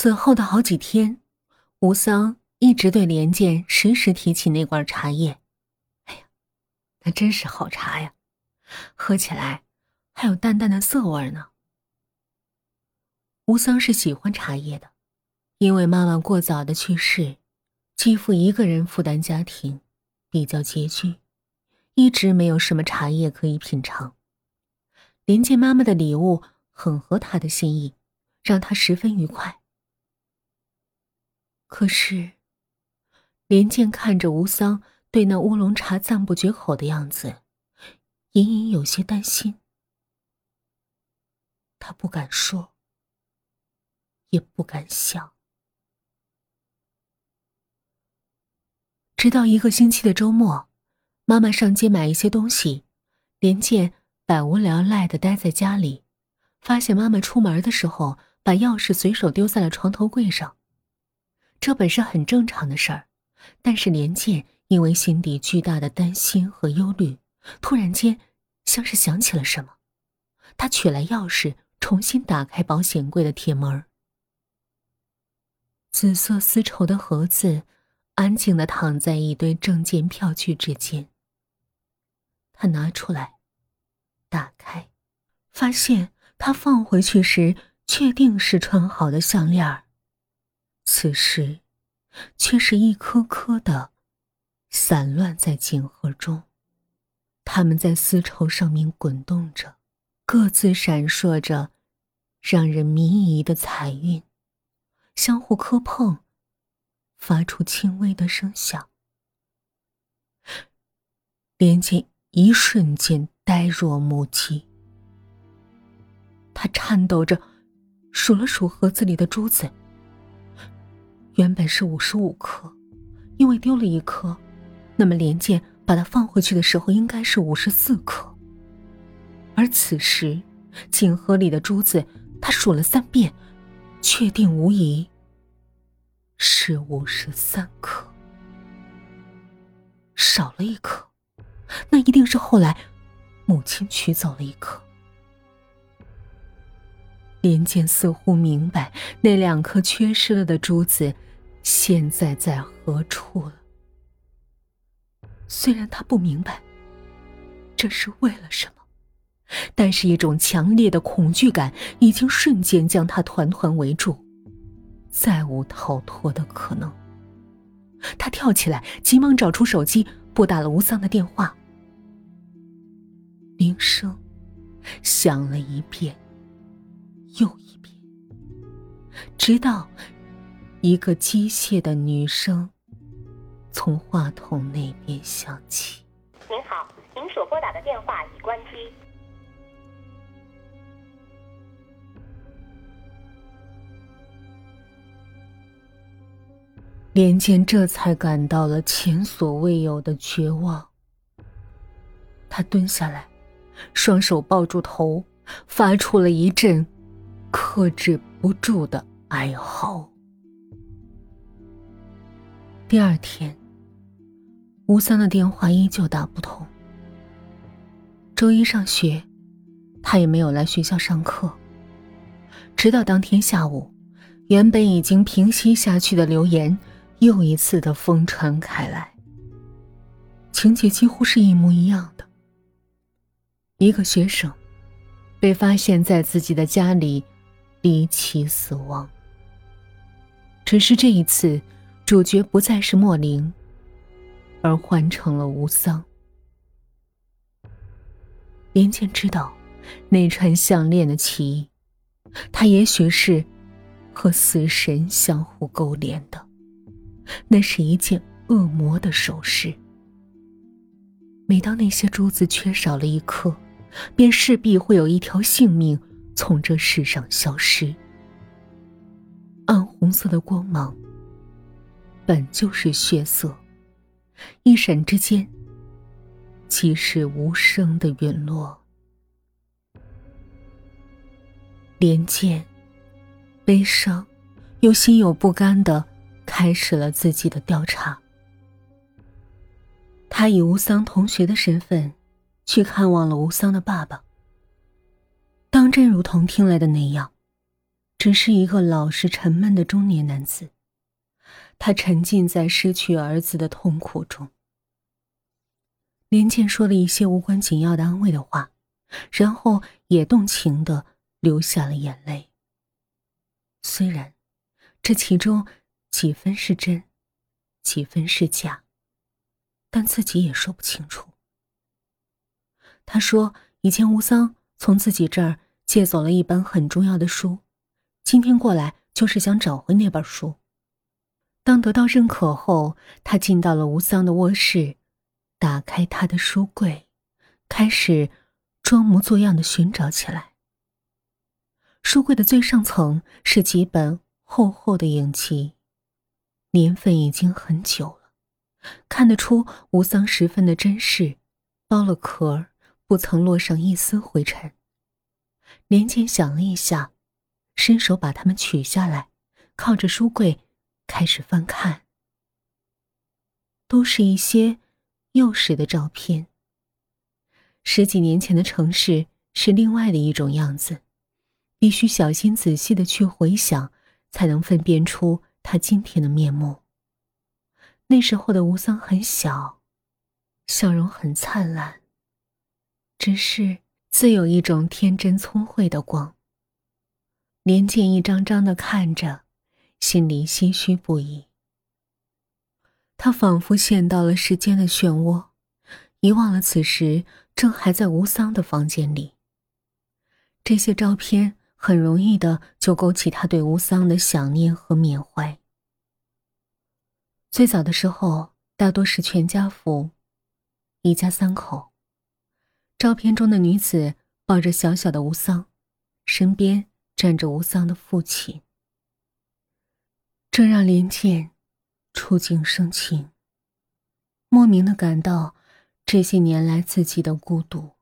此后的好几天，吴桑一直对连剑时时提起那罐茶叶。哎呀，那真是好茶呀，喝起来还有淡淡的涩味呢。吴桑是喜欢茶叶的，因为妈妈过早的去世，继父一个人负担家庭，比较拮据，一直没有什么茶叶可以品尝。连剑妈妈的礼物很合他的心意，让他十分愉快。可是，连剑看着吴桑对那乌龙茶赞不绝口的样子，隐隐有些担心。他不敢说，也不敢想。直到一个星期的周末，妈妈上街买一些东西，连剑百无聊赖的待在家里，发现妈妈出门的时候把钥匙随手丢在了床头柜上。这本是很正常的事儿，但是连剑因为心底巨大的担心和忧虑，突然间像是想起了什么，他取来钥匙，重新打开保险柜的铁门。紫色丝绸的盒子安静的躺在一堆证件票据之间。他拿出来，打开，发现他放回去时确定是穿好的项链儿。此时，却是一颗颗的散乱在锦盒中，它们在丝绸上面滚动着，各自闪烁着让人迷疑的彩晕，相互磕碰，发出轻微的声响。连剑一瞬间呆若木鸡，他颤抖着数了数盒子里的珠子。原本是五十五颗，因为丢了一颗，那么连剑把它放回去的时候应该是五十四颗。而此时，锦盒里的珠子，他数了三遍，确定无疑是五十三颗，少了一颗，那一定是后来母亲取走了一颗。连剑似乎明白那两颗缺失了的珠子。现在在何处了？虽然他不明白这是为了什么，但是一种强烈的恐惧感已经瞬间将他团团围住，再无逃脱的可能。他跳起来，急忙找出手机，拨打了吴桑的电话。铃声响了一遍又一遍，直到。一个机械的女声从话筒那边响起：“您好，您所拨打的电话已关机。”连剑这才感到了前所未有的绝望。他蹲下来，双手抱住头，发出了一阵克制不住的哀嚎。第二天，吴三的电话依旧打不通。周一上学，他也没有来学校上课。直到当天下午，原本已经平息下去的流言又一次的疯传开来。情节几乎是一模一样的。一个学生被发现在自己的家里离奇死亡。只是这一次。主角不再是莫林，而换成了吴桑。连剑知道那串项链的奇异，它也许是和死神相互勾连的。那是一件恶魔的首饰。每当那些珠子缺少了一颗，便势必会有一条性命从这世上消失。暗红色的光芒。本就是血色，一闪之间，即是无声的陨落。连剑，悲伤又心有不甘的开始了自己的调查。他以吴桑同学的身份去看望了吴桑的爸爸。当真如同听来的那样，只是一个老实沉闷的中年男子。他沉浸在失去儿子的痛苦中。连健说了一些无关紧要的安慰的话，然后也动情的流下了眼泪。虽然这其中几分是真，几分是假，但自己也说不清楚。他说：“以前吴桑从自己这儿借走了一本很重要的书，今天过来就是想找回那本书。”当得到认可后，他进到了吴桑的卧室，打开他的书柜，开始装模作样的寻找起来。书柜的最上层是几本厚厚的影集，年份已经很久了，看得出吴桑十分的珍视，剥了壳不曾落上一丝灰尘。连剑想了一下，伸手把它们取下来，靠着书柜。开始翻看，都是一些幼时的照片。十几年前的城市是另外的一种样子，必须小心仔细的去回想，才能分辨出他今天的面目。那时候的吴桑很小，笑容很灿烂，只是自有一种天真聪慧的光。连见一张张的看着。心里唏嘘不已。他仿佛陷到了时间的漩涡，遗忘了此时正还在吴桑的房间里。这些照片很容易的就勾起他对吴桑的想念和缅怀。最早的时候，大多是全家福，一家三口。照片中的女子抱着小小的吴桑，身边站着吴桑的父亲。这让林健触景生情，莫名的感到这些年来自己的孤独。